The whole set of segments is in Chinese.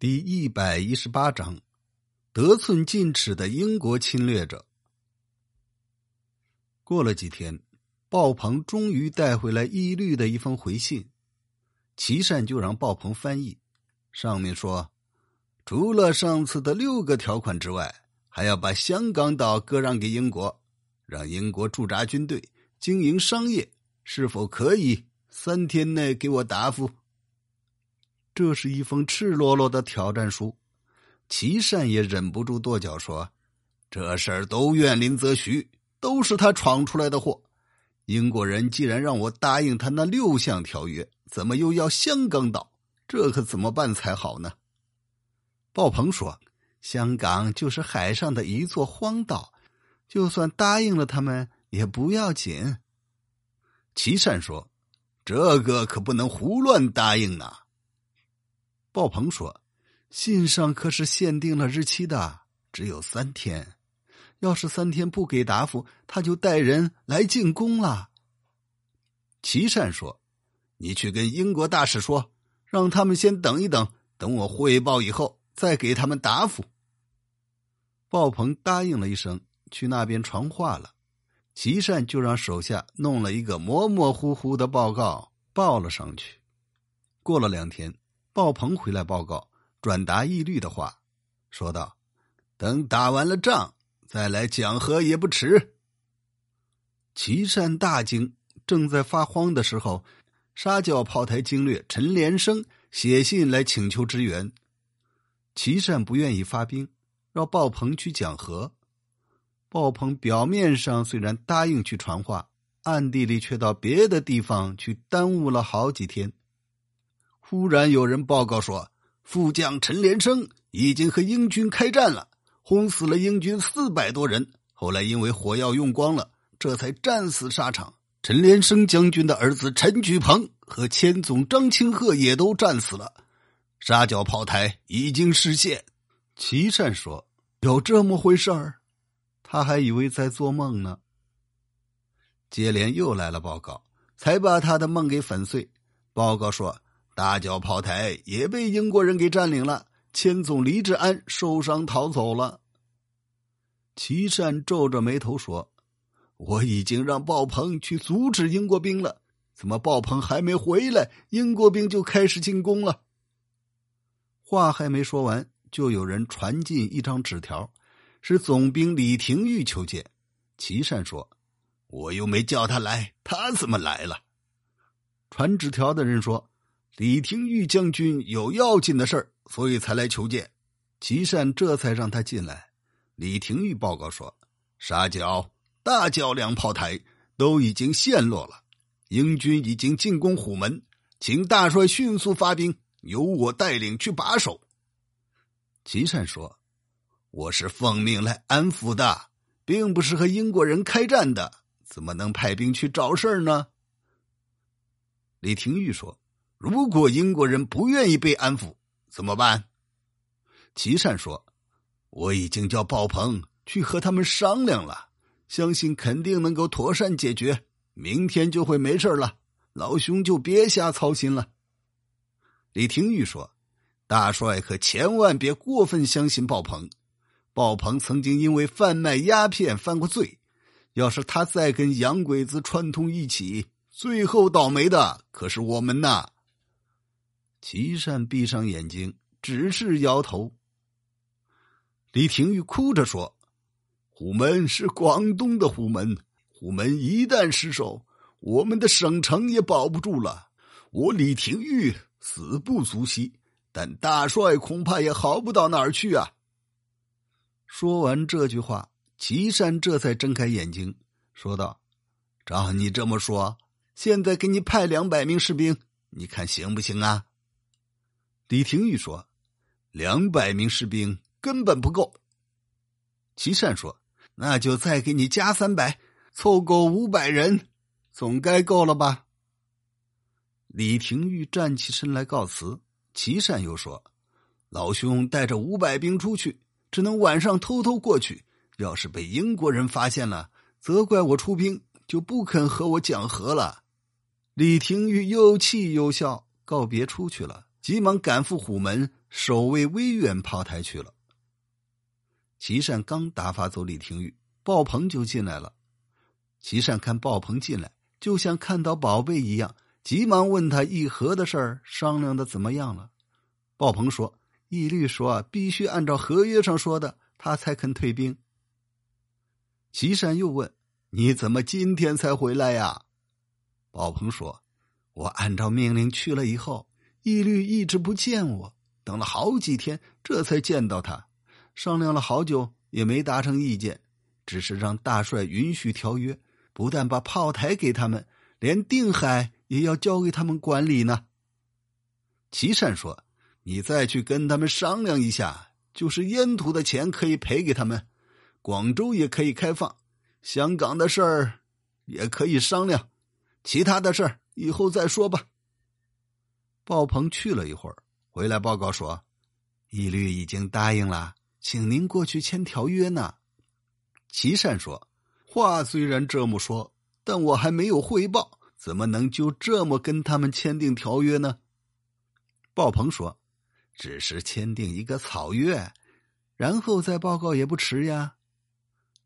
第一百一十八章，得寸进尺的英国侵略者。过了几天，鲍鹏终于带回来义律的一封回信，齐善就让鲍鹏翻译。上面说，除了上次的六个条款之外，还要把香港岛割让给英国，让英国驻扎军队经营商业，是否可以？三天内给我答复。这是一封赤裸裸的挑战书，齐善也忍不住跺脚说：“这事儿都怨林则徐，都是他闯出来的祸。英国人既然让我答应他那六项条约，怎么又要香港岛？这可怎么办才好呢？”鲍鹏说：“香港就是海上的一座荒岛，就算答应了他们也不要紧。”齐善说：“这个可不能胡乱答应呐。”鲍鹏说：“信上可是限定了日期的，只有三天。要是三天不给答复，他就带人来进攻了。”齐善说：“你去跟英国大使说，让他们先等一等，等我汇报以后再给他们答复。”鲍鹏答应了一声，去那边传话了。齐善就让手下弄了一个模模糊糊的报告报了上去。过了两天。鲍鹏回来报告，转达义律的话，说道：“等打完了仗再来讲和也不迟。”岐山大惊，正在发慌的时候，沙角炮台经略陈连生写信来请求支援。岐山不愿意发兵，让鲍鹏去讲和。鲍鹏表面上虽然答应去传话，暗地里却到别的地方去耽误了好几天。忽然有人报告说，副将陈连生已经和英军开战了，轰死了英军四百多人。后来因为火药用光了，这才战死沙场。陈连生将军的儿子陈举鹏和千总张清鹤也都战死了。沙角炮台已经失陷。齐善说：“有这么回事儿？”他还以为在做梦呢。接连又来了报告，才把他的梦给粉碎。报告说。大角炮台也被英国人给占领了，千总黎志安受伤逃走了。齐善皱着眉头说：“我已经让鲍鹏去阻止英国兵了，怎么鲍鹏还没回来，英国兵就开始进攻了？”话还没说完，就有人传进一张纸条，是总兵李廷玉求见。齐善说：“我又没叫他来，他怎么来了？”传纸条的人说。李廷玉将军有要紧的事儿，所以才来求见。齐善这才让他进来。李廷玉报告说：“沙角、大角两炮台都已经陷落了，英军已经进攻虎门，请大帅迅速发兵，由我带领去把守。”齐善说：“我是奉命来安抚的，并不是和英国人开战的，怎么能派兵去找事儿呢？”李廷玉说。如果英国人不愿意被安抚，怎么办？齐善说：“我已经叫鲍鹏去和他们商量了，相信肯定能够妥善解决，明天就会没事了。老兄就别瞎操心了。”李廷玉说：“大帅可千万别过分相信鲍鹏，鲍鹏曾经因为贩卖鸦片犯过罪，要是他再跟洋鬼子串通一起，最后倒霉的可是我们呐。”齐善闭上眼睛，只是摇头。李廷玉哭着说：“虎门是广东的虎门，虎门一旦失守，我们的省城也保不住了。我李廷玉死不足惜，但大帅恐怕也好不到哪儿去啊。”说完这句话，齐善这才睁开眼睛，说道：“照你这么说，现在给你派两百名士兵，你看行不行啊？”李廷玉说：“两百名士兵根本不够。”齐善说：“那就再给你加三百，凑够五百人，总该够了吧？”李廷玉站起身来告辞。齐善又说：“老兄带着五百兵出去，只能晚上偷偷过去。要是被英国人发现了，责怪我出兵，就不肯和我讲和了。”李廷玉又气又笑，告别出去了。急忙赶赴虎门，守卫威远炮台去了。齐善刚打发走李廷玉，鲍鹏就进来了。齐善看鲍鹏进来，就像看到宝贝一样，急忙问他议和的事儿商量的怎么样了。鲍鹏说：“义律说必须按照合约上说的，他才肯退兵。”齐善又问：“你怎么今天才回来呀？”鲍鹏说：“我按照命令去了以后，义律一直不见我，等了好几天，这才见到他。商量了好久，也没达成意见，只是让大帅允许条约，不但把炮台给他们，连定海也要交给他们管理呢。”齐善说。你再去跟他们商量一下，就是烟土的钱可以赔给他们，广州也可以开放，香港的事儿也可以商量，其他的事儿以后再说吧。鲍鹏去了一会儿，回来报告说，义律已经答应了，请您过去签条约呢。齐善说：“话虽然这么说，但我还没有汇报，怎么能就这么跟他们签订条约呢？”鲍鹏说。只是签订一个草约，然后再报告也不迟呀。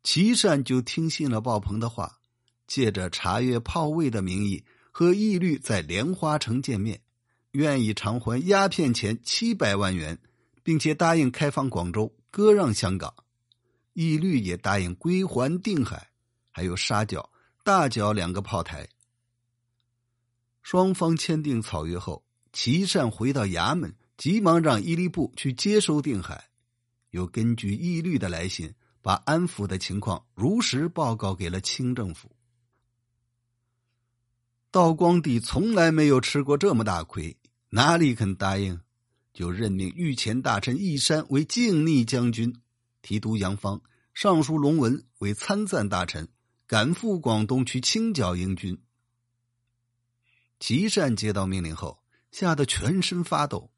齐善就听信了鲍鹏的话，借着查阅炮位的名义和义律在莲花城见面，愿意偿还鸦片钱七百万元，并且答应开放广州，割让香港。义律也答应归还定海，还有沙角、大角两个炮台。双方签订草约后，齐善回到衙门。急忙让伊犁部去接收定海，又根据义律的来信，把安抚的情况如实报告给了清政府。道光帝从来没有吃过这么大亏，哪里肯答应？就任命御前大臣义山为靖逆将军，提督杨芳、尚书龙文为参赞大臣，赶赴广东去清剿英军。齐善接到命令后，吓得全身发抖。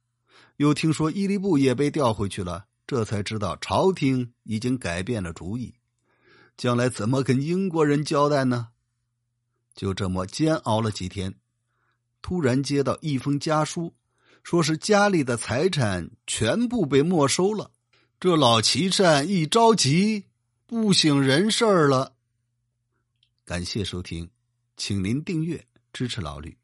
又听说伊犁部也被调回去了，这才知道朝廷已经改变了主意，将来怎么跟英国人交代呢？就这么煎熬了几天，突然接到一封家书，说是家里的财产全部被没收了。这老齐善一着急，不省人事了。感谢收听，请您订阅支持老吕。